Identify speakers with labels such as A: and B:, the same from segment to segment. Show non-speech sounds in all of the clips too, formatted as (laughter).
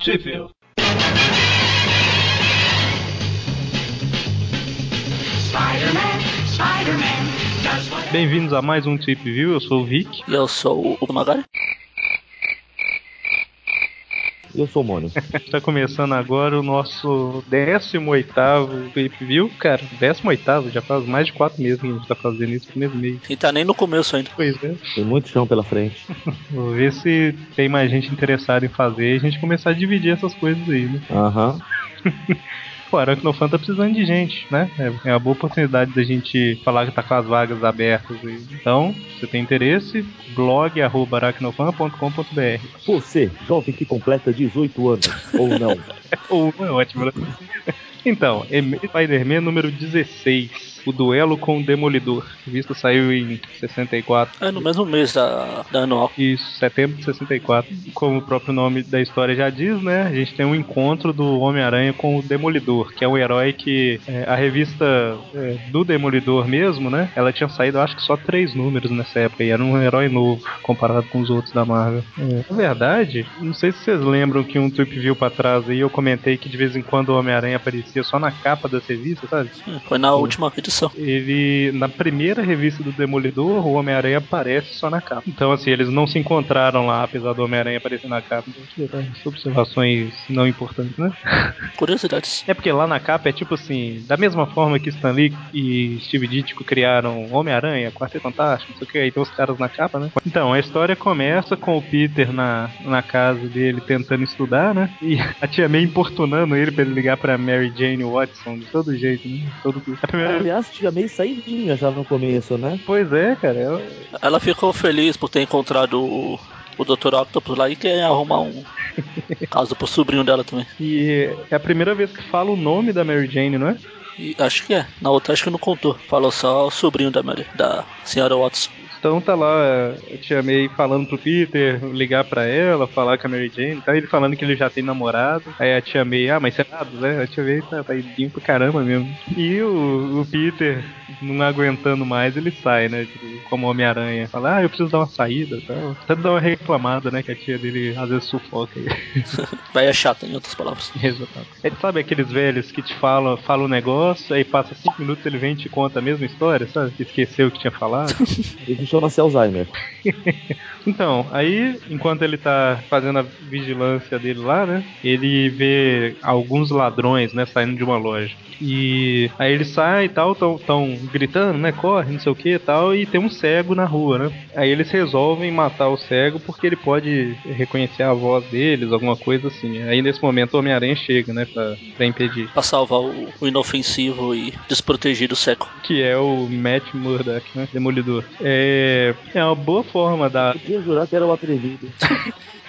A: Sheffield. Bem-vindos a mais um Trip View, eu sou o Vic.
B: E eu sou o Magari.
C: Eu sou o Mônio.
A: Está (laughs) começando agora o nosso 18 Trip View. Cara, 18 já faz mais de 4 meses que a gente está fazendo isso, mês e meio.
B: E tá nem no começo ainda.
A: Pois é.
C: Tem muito chão pela frente. (laughs)
A: Vou ver se tem mais gente interessada em fazer e a gente começar a dividir essas coisas aí, né?
C: Aham. (laughs)
A: Pô, Aracnofan tá precisando de gente, né? É, é uma boa oportunidade da gente falar que tá com as vagas abertas aí. Então, se você tem interesse, blog.aracnofan.com.br
C: Você, jovem que completa 18 anos, ou não. (laughs)
A: Ou é ótimo, né? Então, Spider-Man número 16. O duelo com o Demolidor. A revista saiu em 64.
B: É no mesmo mês da, da anual.
A: Isso, setembro de 64. Como o próprio nome da história já diz, né? A gente tem um encontro do Homem-Aranha com o Demolidor, que é um herói que é, a revista é, do Demolidor mesmo, né? Ela tinha saído, acho que só três números nessa época, e era um herói novo comparado com os outros da Marvel. É, na verdade, não sei se vocês lembram que um Trip View pra trás aí eu comentei que de vez em quando o Homem-Aranha aparecia só na capa das revistas, sabe?
B: Foi na última edição.
A: Ele, na primeira revista do Demolidor, o Homem-Aranha aparece só na capa. Então, assim, eles não se encontraram lá, apesar do Homem-Aranha aparecer na capa. Então, Observações não importantes, né? (laughs)
B: Curiosidades.
A: É porque lá na capa é tipo assim, da mesma forma que Stan Lee e Steve Ditko criaram Homem-Aranha, Quarteto Fantástico, não sei o que, aí tem os caras na capa, né? Então, a história começa com o Peter na, na casa dele tentando estudar, né? E a tia May importunando ele pra ele ligar pra Mary Jane Watson de todo jeito, né? Todo... A primeira
C: Aliás, tinha meio saidinha já no começo, né?
A: Pois é, cara. ela-
B: Ela ficou feliz por ter encontrado o, o Dr. Octopus lá e quer arrumar um (laughs) caso pro sobrinho dela também.
A: E é a primeira vez que fala o nome da Mary Jane, não é?
B: E acho que é. Na outra acho que não contou. Falou só o sobrinho da Mary, da senhora Watson.
A: Então tá lá, eu te amei falando pro Peter, ligar pra ela, falar com a Mary Jane, tá ele falando que ele já tem namorado. Aí a tia May, ah, mas você é nada, né? A tia May tá, tá idinho pro caramba mesmo. E o, o Peter, não aguentando mais, ele sai, né? Tipo, como Homem-Aranha. Fala, ah, eu preciso dar uma saída e tal. Tanto dar uma reclamada, né? Que a tia dele às vezes sufoca ele. (laughs)
B: Vai é chata, em outras palavras.
A: Exatamente. É, sabe aqueles velhos que te falam, falam um negócio, aí passa cinco minutos ele vem e te conta a mesma história, sabe? Que Esqueceu o que tinha falado. (laughs)
C: Chama-se Alzheimer. (laughs)
A: Então, aí, enquanto ele tá fazendo a vigilância dele lá, né? Ele vê alguns ladrões, né, saindo de uma loja. E aí ele sai e tal, tão, tão gritando, né? Corre, não sei o que e tal, e tem um cego na rua, né? Aí eles resolvem matar o cego porque ele pode reconhecer a voz deles, alguma coisa assim. Aí nesse momento o Homem-Aranha chega, né? Pra, pra impedir.
B: Pra salvar o, o inofensivo e desprotegido seco.
A: Que é o Matt Murdock, né? Demolidor. É, é uma boa forma da,
C: Eu queria jurar que era o atrevido.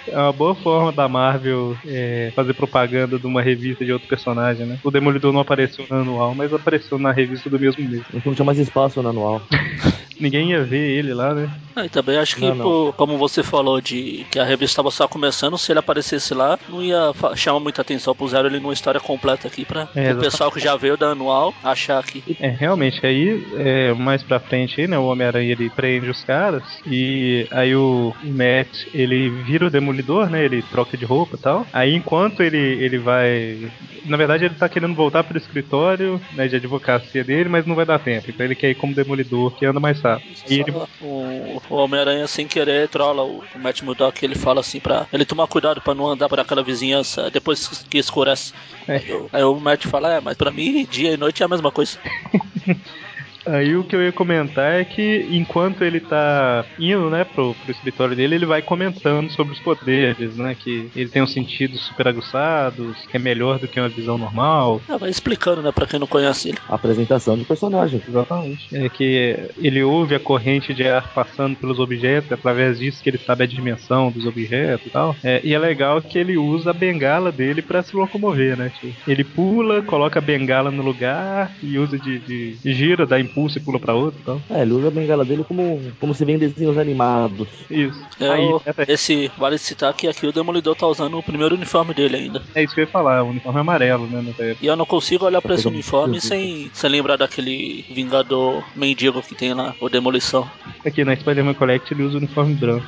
A: É uma boa forma da Marvel é, fazer propaganda de uma revista de outro personagem, né? O Demolidor não apareceu no anual, mas apareceu na revista do mesmo mês.
C: Não tinha mais espaço no anual. (laughs)
A: Ninguém ia ver ele lá, né?
B: Ah, e também acho que,
C: Não, não.
B: pô, como você falou de que a revista estava só começando, se ele aparecesse lá, não ia chamar muita atenção. Puseram ele numa história completa aqui pra
A: É,
B: o pessoal que já veio da anual achar que.
A: É, realmente, aí, é, mais pra frente aí, né, o Homem-Aranha, ele prende os caras, e aí o Matt, ele vira o Demolidor, né, ele troca de roupa e tal. Aí, enquanto ele, ele vai... Na verdade, ele tá querendo voltar pro escritório, né, de advocacia dele, mas não vai dar tempo. Então ele quer ir como Demolidor, que anda mais rápido. E ele...
B: O, o Homem-Aranha, sem querer, trola o, Matt Murdock. Ele fala assim pra ele tomar cuidado pra não andar por aquela vizinhança depois que escurece.
A: É.
B: Aí o Matt fala: É, mas pra mim, dia e noite é a mesma coisa. (laughs)
A: Aí o que eu ia comentar é que enquanto ele tá indo, né, pro, pro escritório dele, ele vai comentando sobre os poderes, né? Que ele tem uns sentidos super aguçados, que é melhor do que uma visão normal.
B: Ah, vai explicando, né, pra quem não conhece ele.
C: Apresentação de personagem.
A: Exatamente. É que ele ouve a corrente de ar passando pelos objetos, é através disso que ele sabe a dimensão dos objetos e tal. É, e é legal que ele usa a bengala dele pra se locomover, né? Tipo, ele pula, coloca a bengala no lugar e usa de, de, gira, dá pulsa e pula pra outro e tal.
C: É, ele usa a bengala dele como, como se vê em desenhos animados.
A: Isso.
B: É
A: Aí,
B: o- esse, vale citar que aqui o Demolidor tá usando o primeiro uniforme dele ainda.
A: é isso que eu ia falar, o uniforme amarelo, né?
B: E eu não consigo olhar pra esse uniforme sem, sem lembrar daquele Vingador mendigo que tem lá, o Demolição.
A: Aqui na Spider-Man Collect ele usa o uniforme branco.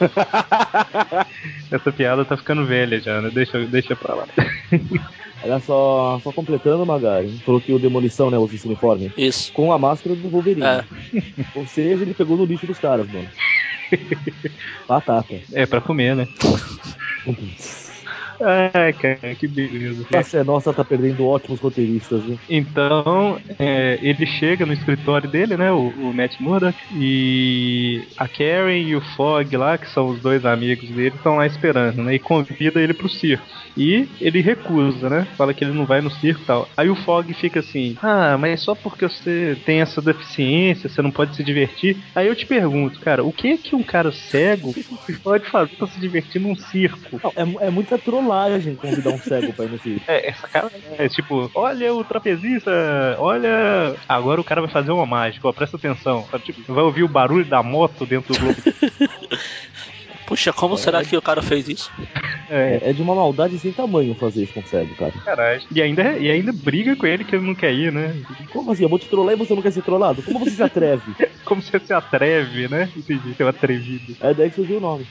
A: (laughs) Essa piada tá ficando velha já, né? Deixa, deixa pra lá. (laughs)
C: Olha só, só completando, Magari, falou que o Demolição, né, usa esse uniforme.
B: Isso.
C: Com a máscara do Wolverine.
B: É. (laughs)
C: Ou seja, ele pegou no lixo dos caras, mano. (laughs) Batata.
A: É, pra comer, né? (laughs) Ai, cara, que beleza.
C: A fé nossa tá perdendo ótimos roteiristas?
A: Então, é, ele chega no escritório dele, né, o, o Matt Murdock, e a Karen e o Fog lá, que são os dois amigos dele, estão lá esperando, né, e convida ele pro circo. E ele recusa, né, fala que ele não vai no circo e tal. Aí o Fog fica assim, ah, mas só porque você tem essa deficiência, você não pode se divertir. Aí eu te pergunto, cara, o que que um cara cego pode fazer pra se divertir num circo?
C: Não, é, é muita trollagem convidar um cego pra ir no circo.
A: É, essa cara é tipo, olha o trapezista, olha. Agora o cara vai fazer uma mágica, ó, presta atenção. Tipo, vai ouvir o barulho da moto dentro do globo. (laughs)
B: Puxa, como será que o cara fez isso?
A: É,
C: É, é de uma maldade sem tamanho fazer isso com cego, cara.
A: caralho. E ainda, e ainda briga com ele que ele não quer ir, né?
C: Como assim? Eu vou te trollar e você não quer ser trollado? Como você se atreve? (laughs)
A: Como você se atreve, né? Entendi, seu atrevido.
C: É daí que surgiu o nome.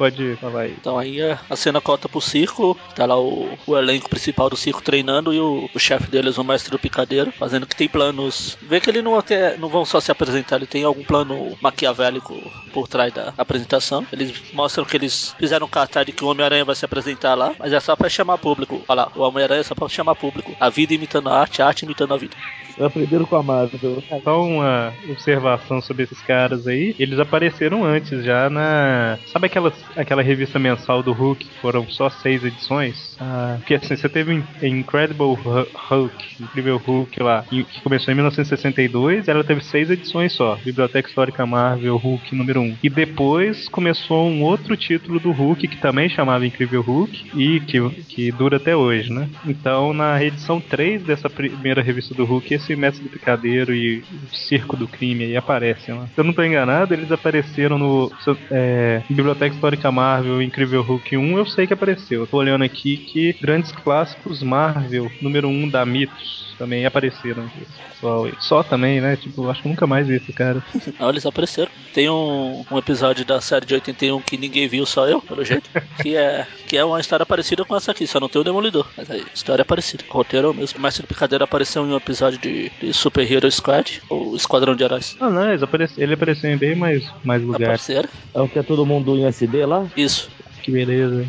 A: Pode falar aí.
B: Então aí a, cena corta pro circo, tá lá o, o elenco principal do circo treinando e o, o chefe deles, o mestre do picadeiro, fazendo que tem planos. Vê que ele não, quer, não vão só se apresentar, ele tem algum plano maquiavélico por trás da apresentação. Eles mostram que eles fizeram um cartaz de que o Homem-Aranha vai se apresentar lá, mas é só pra chamar público. Olha lá, o Homem-Aranha é só pra chamar público. A vida imitando a arte, a arte imitando a vida.
C: Aprenderam com a Marvel.
A: Só uma observação sobre esses caras aí. Eles apareceram antes já na. Sabe aquela, aquela revista mensal do Hulk? que Foram só seis edições? Ah, porque assim, você teve Incredible Hu- Hulk, Incrível Hulk lá, que começou em 1962. Ela teve seis edições só. Biblioteca Histórica Marvel Hulk número 1. E depois começou um outro título do Hulk que também chamava Incrível Hulk e que, que dura até hoje, né? Então na edição 3 dessa primeira revista do Hulk, esse Mestre do Picadeiro e o Circo do Crime aí aparecem lá. Se eu não tô enganado, eles apareceram no é, Biblioteca Histórica Marvel Incrível Hulk 1, eu sei que apareceu. Eu tô olhando aqui que grandes clássicos Marvel número 1 da Mitos também apareceram. Pessoal. Só também, né? Tipo, acho que nunca mais vi esse cara.
B: Não, (laughs) eles apareceram. Tem um, um episódio da série de 81 que ninguém viu, só eu, pelo jeito. (laughs) Que é, que é uma história parecida com essa aqui, só não tem o Demolidor. Mas aí, história é parecida. O roteiro é o mesmo. O Mestre do Picadeiro apareceu em um episódio de, de Super Hero Squad, ou Esquadrão de Heróis.
A: Ah, não, ele apareceu em bem mais, mais lugares.
B: Apareceram?
C: É o que é todo mundo em SD lá?
B: Isso.
A: Que beleza.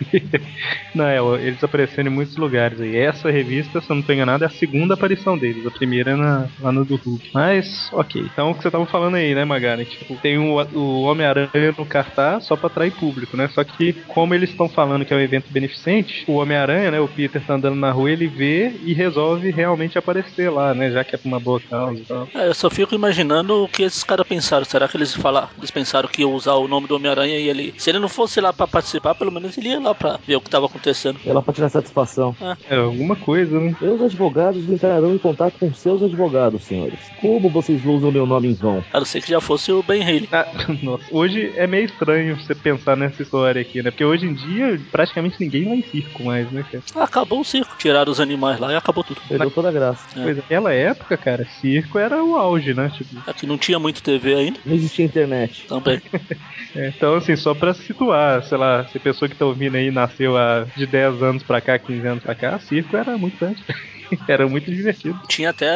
A: (laughs) não, é, eles apareceram em muitos lugares aí. Essa revista, se eu não tô enganado, é a segunda aparição deles. A primeira é na, lá no do Hulk. Mas, ok. Então, o que você tava falando aí, né, Magari? Tipo, tem o, o Homem-Aranha no cartaz só pra atrair público, né? Só que, como eles estão falando que é um evento beneficente, o Homem-Aranha, né, o Peter tá andando na rua, ele vê e resolve realmente aparecer lá, né? Já que é pra uma boa causa e tal.
B: É, eu só fico imaginando o que esses caras pensaram. Será que eles falaram? Eles pensaram que ia usar o nome do Homem-Aranha e ele. Se ele não fosse lá pra participar, pelo menos ele ia lá pra ver o que tava acontecendo.
C: É lá pra tirar satisfação.
A: É, alguma coisa, né?
C: Meus advogados entrarão em contato com seus advogados, senhores. Como vocês usam meu nome em vão?
B: A não ser que já fosse o Ben Haley.
A: Ah, (laughs) nossa, hoje é meio estranho você pensar nessa história aqui, né? Porque hoje em dia praticamente ninguém vai em circo mais, né, cara?
B: Acabou o circo. Tiraram os animais lá e acabou tudo.
C: Perdeu toda a graça.
B: É.
A: Pois naquela época, cara, circo era o auge, né? Tipo,
B: Aqui não tinha muito TV ainda.
C: Não existia internet.
B: Também. (laughs)
A: é, então, assim, só pra situar, sei lá, se a pessoa que tá ouvindo aí nasceu há de 10 anos pra cá, 15 anos pra cá, circo era muito antes. (laughs) era muito divertido.
B: Tinha até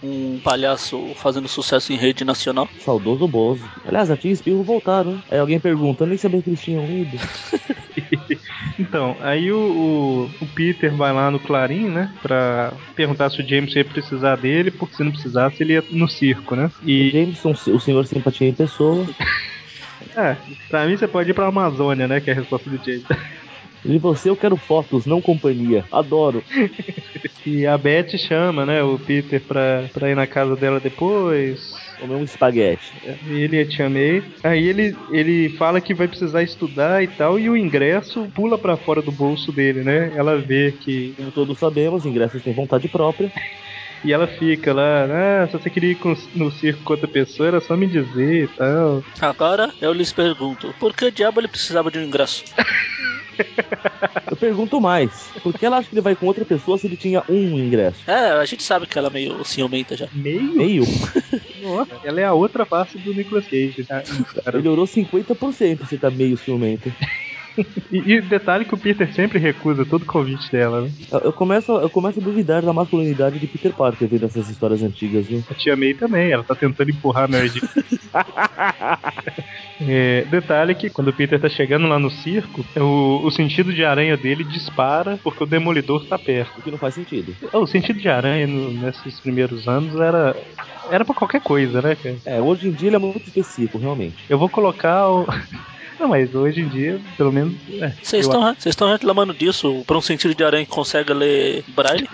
B: um palhaço fazendo sucesso em rede nacional.
C: Saudoso Bozo. Aliás, a Tia e Espirro voltaram, hein? Aí alguém pergunta, nem sabia que eles tinham ido. (laughs)
A: Então, aí o, o, o Peter vai lá no Clarim, né? Pra perguntar se o James ia precisar dele, porque se não precisasse, ele ia no circo, né? E,
C: Jameson, o senhor simpatia em pessoa. (laughs)
A: é, pra mim você pode ir pra Amazônia, né? Que é a resposta do James.
C: E você, eu quero fotos, não companhia. Adoro. (laughs)
A: E a Beth chama, né, o Peter pra, pra ir na casa dela depois.
C: Comer um espaguete.
A: Ele e a Tia May. Aí ele, ele fala que vai precisar estudar e tal, e o ingresso pula pra fora do bolso dele, né? Ela vê que.
C: Como todos sabemos, ingressos têm vontade própria. (laughs)
A: E ela fica lá, ah, se você queria ir com- no circo com outra pessoa, era só me dizer e tal.
B: Agora eu lhes pergunto, por que diabo ele precisava de um ingresso? (laughs)
C: Eu pergunto mais. Por que ela acha que ele vai com outra pessoa se ele tinha um ingresso?
B: É, a gente sabe que ela é meio ciumenta já.
A: Meio?
C: Meio?
A: Nossa, ela é a outra face do Nicolas Cage. tá? Cara,
C: Melhorou 50% se tá meio ciumento.
A: E, e detalhe que o Peter sempre recusa todo convite dela, né?
C: Eu, eu começo, eu começo a duvidar da masculinidade de Peter Parker vendo essas histórias antigas, viu?
A: A tia May também, ela tá tentando empurrar a Mary Jane. (laughs) É, detalhe que quando o Peter tá chegando lá no circo, o, o sentido de aranha dele dispara porque o Demolidor tá perto.
C: O que não faz sentido.
A: O sentido de aranha no- nesses primeiros anos era. Era pra qualquer coisa, né, cara?
C: É, hoje em dia ele é muito específico, realmente.
A: Eu vou colocar o. (laughs) Não, mas hoje em dia, pelo menos. é,
B: Vocês
A: eu
B: estão vocês estão reclamando disso por um sentido de aranha que consegue ler braille?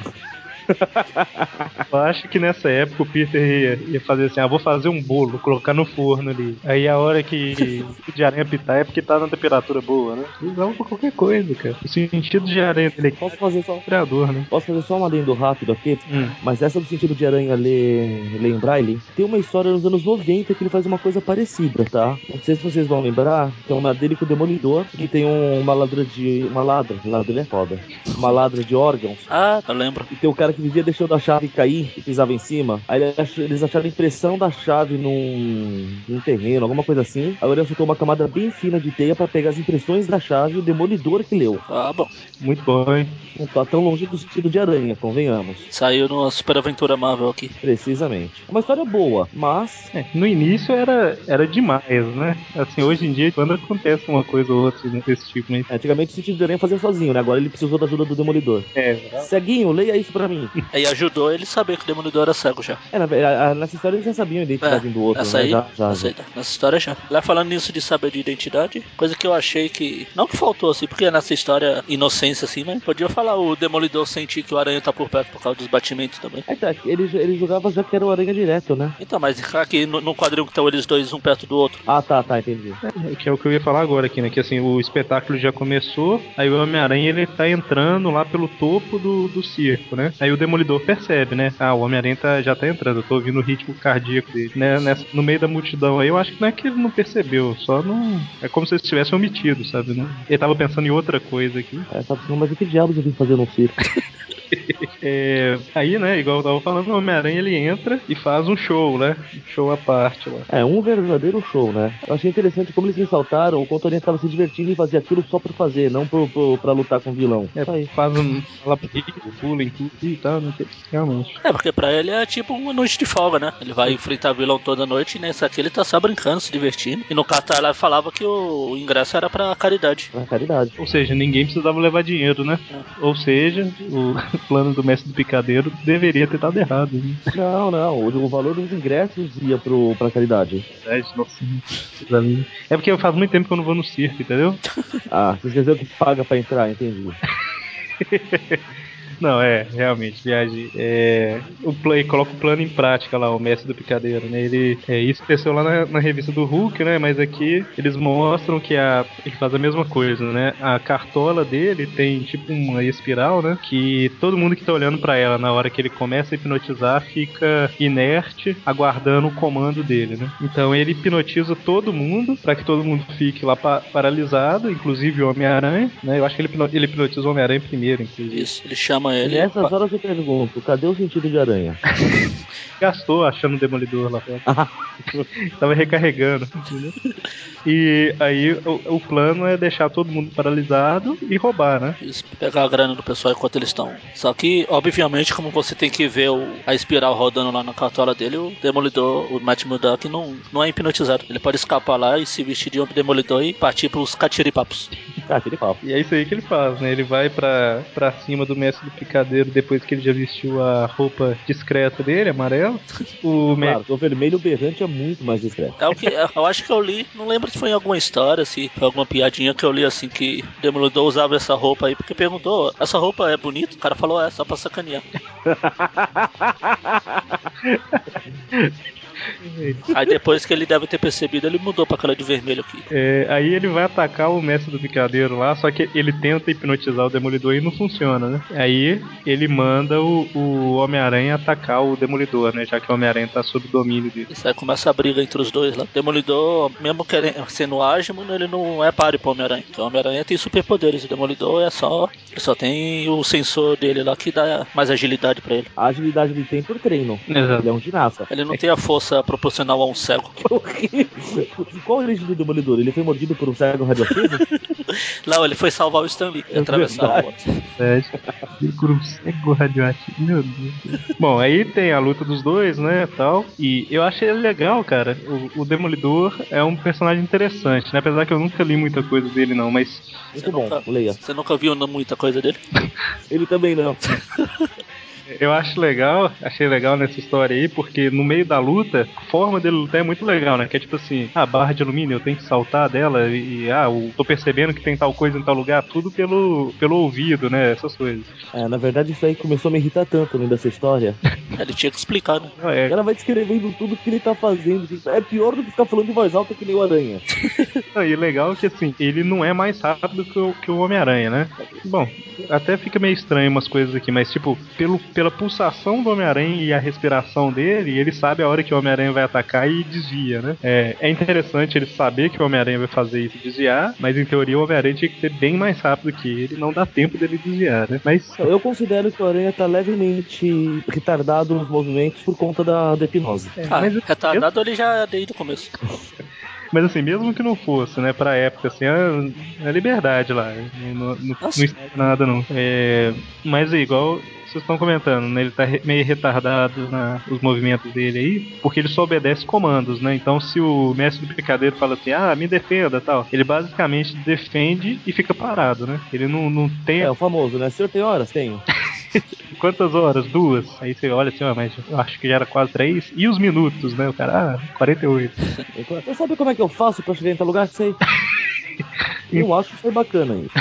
A: Eu acho que nessa época o Peter ia, ia fazer assim, ah, vou fazer um bolo, colocar no forno ali. Aí a hora que o de aranha pitar é porque tá na temperatura boa, né? Usam pra qualquer coisa, cara. O sentido de aranha dele aqui
C: Posso fazer só,
A: é criador, né?
C: posso fazer só um adendo rápido aqui?
A: Hum.
C: Mas essa do sentido de aranha ler, ler em braille, tem uma história nos anos 90 que ele faz uma coisa parecida, tá? Não sei se vocês vão lembrar, é uma dele com o Demolidor, que tem um- uma ladra de. Uma ladra, ladra é foda. Uma ladra de órgãos.
B: Ah, eu lembro.
C: E tem o cara que vivia deixando a chave cair e pisava em cima. Aí eles acharam a impressão da chave num, num terreno, alguma coisa assim. Aí ele soltou uma camada bem fina de teia pra pegar as impressões da chave e o demolidor que leu.
B: Ah, bom.
A: Muito bom, hein?
C: Não tá tão longe do sentido de aranha, convenhamos.
B: Saiu numa super aventura Marvel aqui.
C: Precisamente. É uma história boa, mas.
A: É, no início era, era demais, né? Assim, hoje em dia, quando acontece uma coisa ou outra desse tipo, né?
C: Antigamente o sentido de aranha fazia sozinho, né? Agora ele precisou da ajuda do demolidor.
A: É,
C: Ceguinho, leia isso pra mim. (laughs)
B: Aí ajudou ele a saber que o Demolidor era cego já.
C: É, na, a- a- nessa história eles já sabiam a identidade um do outro,
B: essa
C: né?
B: aí,
C: Já, já,
B: essa
C: já.
B: aí, nessa história já. Lá falando nisso de saber de identidade, coisa que eu achei que. Não que faltou assim, porque nessa história, inocência assim, mas podia falar o Demolidor sentir que o Aranha tá por perto por causa dos batimentos também.
C: É, tá, ele, ele jogava já que era o aranha direto, né?
B: Então, mas aqui no, no quadrinho que estão eles dois, um perto do outro.
C: Ah, tá, tá, entendi.
A: É, que é o que eu ia falar agora aqui, né? Que assim, o espetáculo já começou, aí o Homem-Aranha ele tá entrando lá pelo topo do, do circo, né? Aí o Demolidor percebe, né? Ah, o Homem-Aranha tá, já tá entrando, eu tô ouvindo o ritmo cardíaco dele. Né? Nessa, no meio da multidão aí, eu acho que não é que ele não percebeu, só não. É como se ele tivesse omitido, sabe? Não- Ele tava pensando em outra coisa aqui.
C: É, tá pensando, mas o que diabos eu vim fazer no circo? (laughs) (laughs)
A: É, aí, né, igual eu tava falando, o Homem-Aranha ele entra e faz um show, né? Um show à parte lá.
C: É, um verdadeiro show, né? Eu achei interessante como eles ressaltaram o quanto o Aranha tava se divertindo em fazer aquilo só por fazer, não pro, pro, pra lutar com o vilão.
A: É,
C: aí.
A: faz um labirinto, pula em tudo e tal, não sei, realmente.
B: É, porque pra ele é tipo uma noite de folga, né? Ele vai enfrentar vilão toda noite e nessa aqui ele tá só brincando, se divertindo. E no cartaz lá falava que o ingresso era pra caridade.
C: Na caridade.
A: Ou seja, ninguém precisava levar dinheiro, né? Ou seja, o plano do mestre do picadeiro deveria ter dado errado. Né?
C: Não, não. O, o valor dos ingressos ia pro, pra caridade.
A: Verdade, nossa. É porque faz muito tempo que eu não vou no circo, entendeu?
C: Ah, você esqueceu que paga pra entrar, entendi. (laughs)
A: Não, é, realmente, viagem. É, o play coloca o plano em prática lá, o mestre do picadeiro, né? Ele, é, isso aconteceu lá na, na revista do Hulk, né? Mas aqui eles mostram que a, ele faz a mesma coisa, né? A cartola dele tem tipo uma espiral, né? Que todo mundo que tá olhando pra ela na hora que ele começa a hipnotizar fica inerte, aguardando o comando dele, né? Então ele hipnotiza todo mundo pra que todo mundo fique lá pa- paralisado, inclusive o Homem-Aranha, né? Eu acho que ele, ele hipnotiza o Homem-Aranha primeiro, inclusive.
B: Isso, ele chama ele.
C: Nessas horas eu pergunto, cadê o sentido de aranha? (laughs)
A: gastou achando o demolidor lá fora. (laughs) Tava recarregando. E aí o, o plano é deixar todo mundo paralisado e roubar, né?
B: Isso, pegar a grana do pessoal enquanto eles estão. Só que, obviamente, como você tem que ver o- a espiral rodando lá na cartola dele, o demolidor, o Matt Murdock, não, não é hipnotizado. Ele pode escapar lá e se vestir de um demolidor e partir pros catiripapos.
C: Ah.
A: E é isso aí que ele faz, né? Ele vai pra, pra cima do mestre do picadeiro depois que ele já vestiu a roupa discreta dele, amarela. (laughs) O me-
C: Claro, o vermelho berrante é muito mais discreto.
B: É o que eu acho que eu li, não lembro se foi em alguma história, se foi alguma piadinha que eu li assim que o Demolidor usava essa roupa aí, porque perguntou, essa roupa é bonita? O cara falou, é, só pra sacanear. (laughs) Aí depois que ele deve ter percebido, ele mudou pra aquela de vermelho aqui.
A: É, aí ele vai atacar o mestre do picadeiro lá, só que ele tenta hipnotizar o Demolidor e não funciona, né? Aí ele manda o, o Homem-Aranha atacar o Demolidor, né? Já que o Homem-Aranha tá sob domínio dele.
B: Isso aí começa a briga entre os dois lá. Demolidor, mesmo querendo, sendo ágil, ele não é páreo pro Homem-Aranha. Porque o Homem-Aranha tem superpoderes, o Demolidor é só. Ele só tem o sensor dele lá que dá mais agilidade pra ele.
C: A agilidade ele tem por treino.
A: Exato.
C: Ele é um ginasta.
B: Ele não tem a força proporcional a um cego.
C: Qual a origem do Demolidor? Ele foi mordido por um cego radioativo? (laughs)
B: Não, ele foi salvar o Stanley. e Atravessar a rua.
A: Verdade. Ele por um cego radioativo. Meu Deus. Bom, aí tem a luta dos dois, né, tal. E eu achei ele legal, cara. O, o Demolidor é um personagem interessante, né? Apesar que eu nunca li muita coisa dele, não. Mas
C: Muito bom, leia.
B: Você nunca viu muita coisa dele? (laughs)
C: Ele também não. (laughs)
A: eu acho legal, achei legal nessa história aí, porque no meio da luta, a forma dele lutar é muito legal, né? Que é tipo assim, a barra de alumínio, eu tenho que saltar dela e, e, ah, eu tô percebendo que tem tal coisa em tal lugar, tudo pelo, pelo ouvido, né? Essas coisas.
C: É, na verdade, isso aí começou a me irritar tanto no meio dessa história. (laughs)
B: Ele tinha que explicar, né?
A: Ah, é,
C: O cara vai descrevendo tudo que ele tá fazendo. É pior do que ficar falando em voz alta que nem o Aranha. (laughs)
A: Não, e legal que assim, ele não é mais rápido que o, que o Homem-Aranha, né? Bom, até fica meio estranho umas coisas aqui, mas tipo, pelo, pela pulsação do Homem-Aranha e a respiração dele, ele sabe a hora que o Homem-Aranha vai atacar e desvia, né? É, é interessante ele saber que o Homem-Aranha vai fazer isso e desviar, mas em teoria o Homem-Aranha tinha que ser bem mais rápido que ele, não dá tempo dele desviar, né? Mas
C: Eu considero que o Aranha tá levemente retardado nos movimentos por conta da, da hipnose.
B: Ah,
A: mas,
B: retardado ele já é desde o começo. (laughs)
A: mas assim, mesmo que não fosse, né, pra época, assim, é, é liberdade lá. Não, não, não,
B: Nossa.
A: não nada, não. É, mas é igual vocês estão comentando, né? Ele tá meio retardado na, os movimentos dele aí, porque ele só obedece comandos, né? Então se o mestre do picadeiro fala assim, ah, me defenda tal, ele basicamente defende e fica parado, né? Ele não, não tem
C: É, o famoso, né? Senhor tem horas? Tenho. (laughs)
A: quantas horas? Duas. Aí você olha assim, ó, mas eu acho que já era quase três. E os minutos, né? O cara, ah, 48. (laughs)
C: Você sabe como é que eu faço pra chegar em tal lugar? Sei. (laughs) Eu acho que foi bacana isso.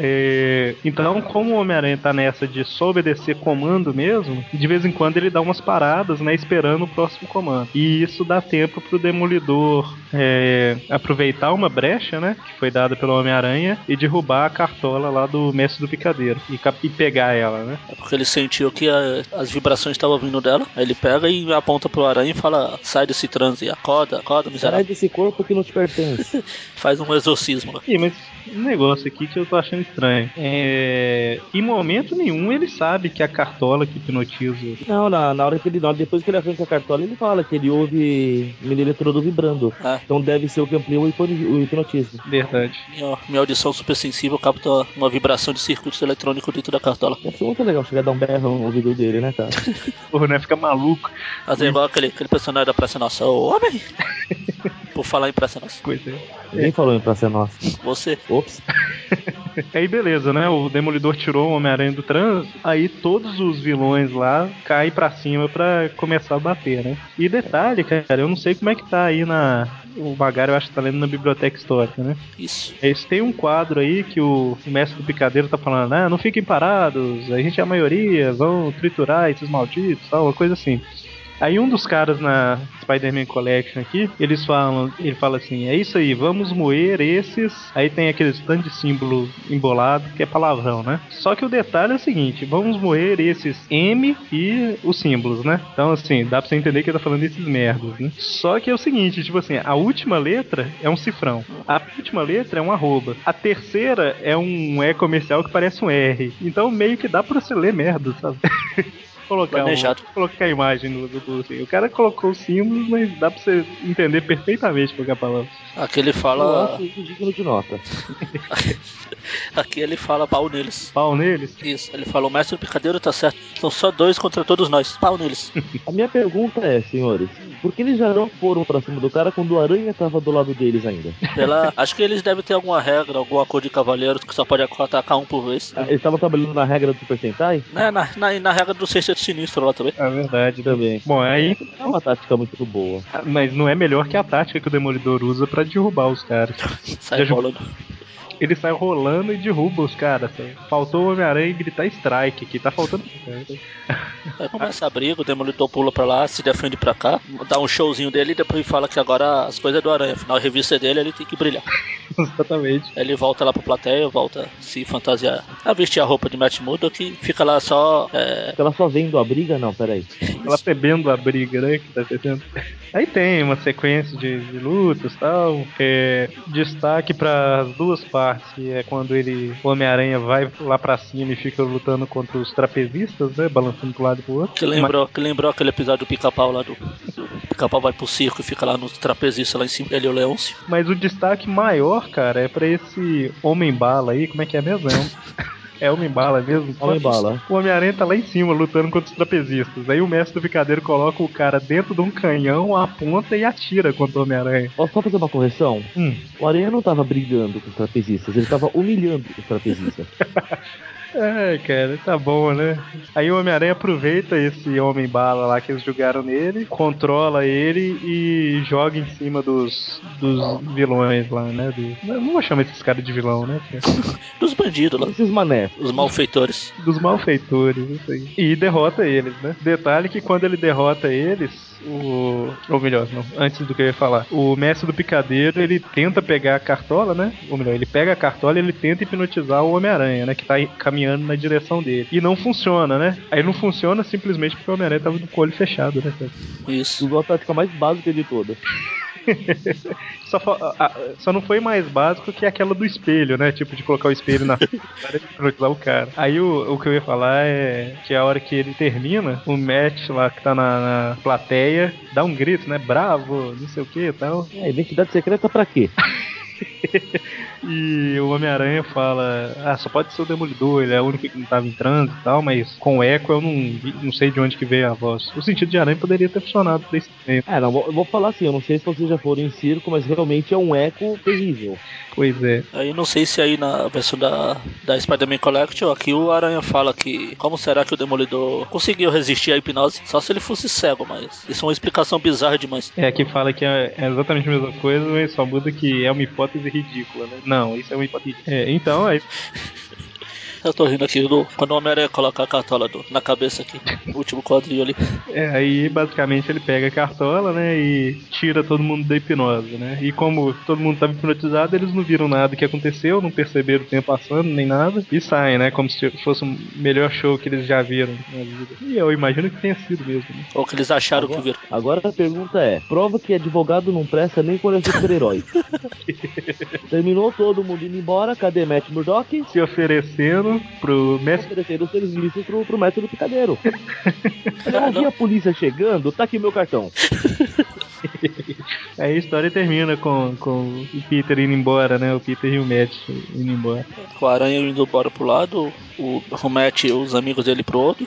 A: É, então, como o Homem-Aranha tá nessa de só obedecer comando mesmo, de vez em quando ele dá umas paradas, né, esperando o próximo comando. E isso dá tempo pro Demolidor é, aproveitar uma brecha, né, que foi dada pelo Homem-Aranha e derrubar a cartola lá do Mestre do Picadeiro e, e pegar ela, né.
B: É porque ele sentiu que a- as vibrações estavam vindo dela. Aí ele pega e aponta pro aranha e fala: sai desse transe, acorda, acorda,
C: Sai
B: miserável.
C: desse corpo que não te pertence. (laughs)
B: Faz um exorcismo lá.
A: Ih, mas um negócio aqui que eu tô achando estranho. É, em momento nenhum ele sabe que a cartola que hipnotiza.
C: Não, na, na hora que ele. Depois que ele arranca a cartola, ele fala que ele ouve mini eletrodo vibrando.
B: Ah.
C: Então deve ser o que amplia o, hipno- o hipnotismo.
A: Verdade.
B: Minha, minha audição super sensível capta uma vibração de circuitos eletrônicos dentro da cartola.
C: Deve ser muito legal chegar a dar um berro no ouvido dele, né, cara? (laughs)
A: Porra, né? Fica maluco.
B: Fazer igual aquele, aquele personagem da Praça Nossa. Ô, homem! (laughs) Por falar em Praça Nossa.
A: Coisa.
C: Ninguém falou em Praça Nossa.
B: Você.
C: Ops. (laughs)
A: Aí beleza, né? O Demolidor tirou o Homem-Aranha do trânsito. Aí todos os vilões lá caem pra cima pra começar a bater, né? E detalhe, cara, eu não sei como é que tá aí na. O Magari eu acho que tá lendo na biblioteca histórica, né?
B: Isso.
A: Eles têm um quadro aí que o, o mestre do picadeiro tá falando, ah, não fiquem parados, a gente é a maioria, vão triturar esses malditos, tal, uma coisa assim. Aí um dos caras na Spider-Man Collection aqui, eles falam, ele fala assim, é isso aí, vamos moer esses. Aí tem aquele tanto de símbolo embolado que é palavrão, né? Só que o detalhe é o seguinte, vamos moer esses M e os símbolos, né? Então assim, dá pra você entender que ele tá falando esses merdas, né? Só que é o seguinte, tipo assim, a última letra é um cifrão. A última letra é um arroba. A terceira é um E comercial que parece um R. Então meio que dá pra você ler merda, sabe? (laughs) colocar, um,
B: Planejado.
A: colocar a imagem no do assim. O cara colocou os símbolos, mas dá pra você entender perfeitamente qualquer palavra.
B: Aqui ele fala.
C: isso digno de nota. (laughs)
B: Aqui ele fala pau neles.
A: Pau neles?
B: Isso. Ele fala: o mestre do picadeiro tá certo. São só dois contra todos nós. Pau neles. (laughs)
C: A minha pergunta é, senhores, por que eles já não foram pra cima do cara quando o Aranha tava do lado deles ainda?
B: Pela... Acho que eles devem ter alguma regra, alguma cor de cavaleiro que só pode atacar um por vez.
C: Ah, Eles estavam trabalhando na regra do Super Sentai?
B: Né, na, na, na regra do sexteto sinistro lá também.
A: É verdade.
C: Também.
A: Bom, aí.
C: É uma tática muito boa.
A: Mas não é melhor que a tática que o Demolidor usa pra derrubar os caras. (laughs)
B: Sai rolando.
A: ele sai rolando e derruba os caras. sabe? Faltou o Homem-Aranha gritar strike, que tá faltando.
B: Aí começa a briga, o Demolidor pula pra lá, se defende pra cá, dá um showzinho dele e depois fala que agora as coisas é do Aranha. Afinal, a revista é dele, ele tem que brilhar. (laughs)
A: Exatamente.
B: Aí ele volta lá pra plateia, volta a se fantasiar, a vestir a roupa de Matt Murdock e fica lá só. É...
C: Ela só vendo a briga? Não, peraí.
A: Ela bebendo a briga, né? Que tá acontecendo. Aí tem uma sequência de, de lutas e tal. É, destaque para as duas partes, que é quando ele, o Homem-Aranha, vai lá pra cima e fica lutando contra os trapezistas, né? Balançando pro lado e pro outro.
B: Que lembrou, que lembrou aquele episódio do pica-pau lá do. do pica-pau vai pro circo e fica lá no trapezista lá em cima, ele e o Leôncio.
A: Mas o destaque maior, cara, é pra esse Homem-Bala aí, como é que é mesmo? É (laughs) É Homem-Bala mesmo?
C: Homem-Bala.
A: O Homem-Aranha tá lá em cima lutando contra os trapezistas. Aí o mestre do picadeiro coloca o cara dentro de um canhão, aponta e atira contra o Homem-Aranha.
C: Posso só fazer uma correção?
A: Hum.
C: O Aranha não tava brigando com os trapezistas, ele tava humilhando os trapezistas. (laughs)
A: É, cara, tá bom, né? Aí o Homem-Aranha aproveita esse Homem-Bala lá que eles jogaram nele, controla ele e joga em cima dos, dos vilões lá, né? Do- não vou chamar esses caras de vilão, né? (laughs)
B: Dos bandidos lá,
C: Esses mané.
B: os malfeitores.
A: Dos malfeitores, isso aí. E derrota eles, né? Detalhe que quando ele derrota eles, o. Ou melhor, não, antes do que eu ia falar. O mestre do picadeiro, ele tenta pegar a cartola, né? Ou melhor, ele pega a cartola e ele tenta hipnotizar o Homem-Aranha, né? Que tá caminhando na direção dele. E não funciona, né? Aí não funciona simplesmente porque o Homem-Aranha tava com o olho fechado, né? cara?
B: Isso.
C: Usou a tática mais básica de todas. (laughs)
A: Só, fo- a- a- só não foi mais básico que aquela do espelho, né? Tipo, de colocar o espelho na frente para hipnotizar o cara. Aí o, o que eu ia falar é que a hora que ele termina, o Matt lá que tá na, na plateia dá um grito, né? Bravo, não sei o que e tal.
C: É, identidade secreta pra quê? (laughs) (laughs)
A: E o Homem-Aranha fala: Ah, só pode ser o Demolidor, ele é o único que não tava em e tal, mas com o eco eu não, não sei de onde que veio a voz. O sentido de aranha poderia ter funcionado desse tempo.
C: É, não, eu vou falar assim, eu não sei se vocês já foram em circo, mas realmente é um eco terrível.
A: Pois é.
B: Aí não sei se aí na versão da, da Spider-Man Collection, aqui o Aranha fala que como será que o Demolidor conseguiu resistir à hipnose? Só se ele fosse cego, mas isso é uma explicação bizarra demais.
A: É, que fala que é é exatamente a mesma coisa, mas só muda que é uma hipótese ridícula, né? Não, isso é uma hipótese. É, então, aí, (laughs)
B: Eu tô rindo aqui do, quando o Homem-Aranha coloca a cartola do- na cabeça aqui, o último quadrinho ali.
A: é, aí basicamente ele pega a cartola, né, e tira todo mundo da hipnose, né? E como todo mundo tava hipnotizado, eles não viram nada que aconteceu, não perceberam o tempo passando, nem nada, e saem, né? Como se fosse o melhor show que eles já viram na vida. E eu imagino que tenha sido mesmo, né?
B: Ou que eles acharam que viram.
C: Agora a pergunta é: prova que advogado não presta nem quando é super-herói. (laughs) Terminou todo mundo indo embora, cadê Matt Murdock?
A: Se oferecendo pro mestre.
C: Ofereceram os serviços pro, pro método do picadeiro. Eu não vi a polícia chegando, tá aqui meu cartão. (laughs)
A: Aí a história termina com, com o Peter indo embora, né? O Peter e o Matt indo embora.
B: O Aranha indo embora pro lado, o, o Matt e os amigos dele pro outro.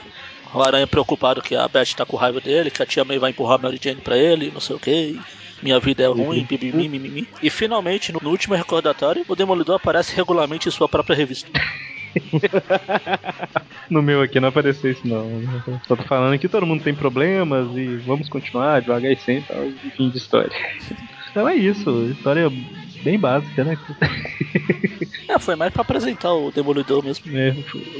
B: O Aranha preocupado que a Beth tá com raiva dele, que a tia May vai empurrar a Mary Jane pra ele, não sei o que. Minha vida é ruim, bibimi, mimimi. E finalmente, no último recordatório, o Demolidor aparece regularmente em sua própria revista. (laughs) (laughs)
A: No meu aqui não apareceu isso não. Só tô falando que todo mundo tem problemas e vamos continuar devagar e sem tal, fim de história. Então é isso, história bem básica, né? (laughs)
B: É, foi mais pra apresentar o Demolidor mesmo.
A: É,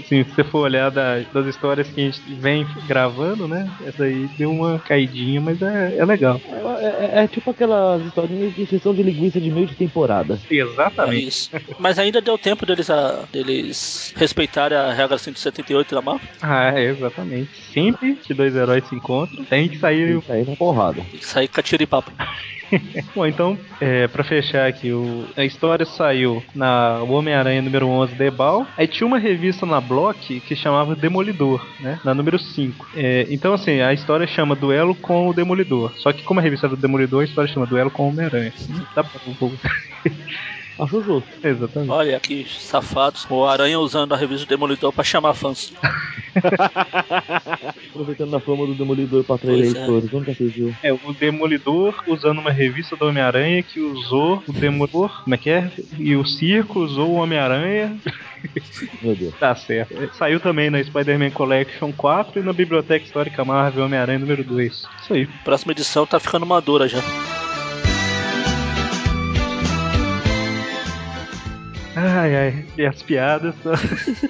A: assim, se você for olhar da- das histórias que a gente vem gravando, né? Essa aí deu uma caidinha, mas é, é legal.
C: É, é- é tipo aquelas historinhas de exceção de linguiça de meio de temporada.
B: É
A: Exatamente.
B: isso. Mas ainda deu tempo deles, a, deles respeitarem a regra 178 da Marvel.
A: Ah, é, exatamente. Sempre que dois heróis se encontram, tem que sair
C: Isso aí na porrada.
B: Tem que sair com a tira e papo. (laughs) (laughs)
A: Bom, então, é, pra fechar aqui, o- a história saiu na Homem-Aranha número 11, Debal. Aí tinha uma revista na Block que chamava Demolidor, né? Na número 5. É, então, assim, a história chama Duelo com o Demolidor. Só que como a revista era do Demolidor, a história chama Duelo com o Homem-Aranha. Dá pra um pouco.
C: Acho justo.
A: Exatamente.
B: Olha que safados. O Aranha usando a revista do Demolidor pra chamar fãs. (laughs) (laughs)
C: Aproveitando a fama do Demolidor pra atrair
B: é.
C: leitores. Nunca vocês viu.
A: É, o Demolidor usando uma revista do Homem-Aranha que usou o Demolidor, como é que é? E o Circo usou o Homem-Aranha.
C: Meu Deus.
A: Tá certo. É, Saiu também na Spider-Man Collection 4 e na Biblioteca Histórica Marvel Homem-Aranha número 2. Isso aí.
B: Próxima edição tá ficando madura já.
A: Ai, ai, e as piadas são.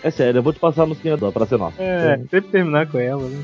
C: É sério, eu vou te passar a musiquinha pra ser nossa.
A: É, sempre terminar com ela, né?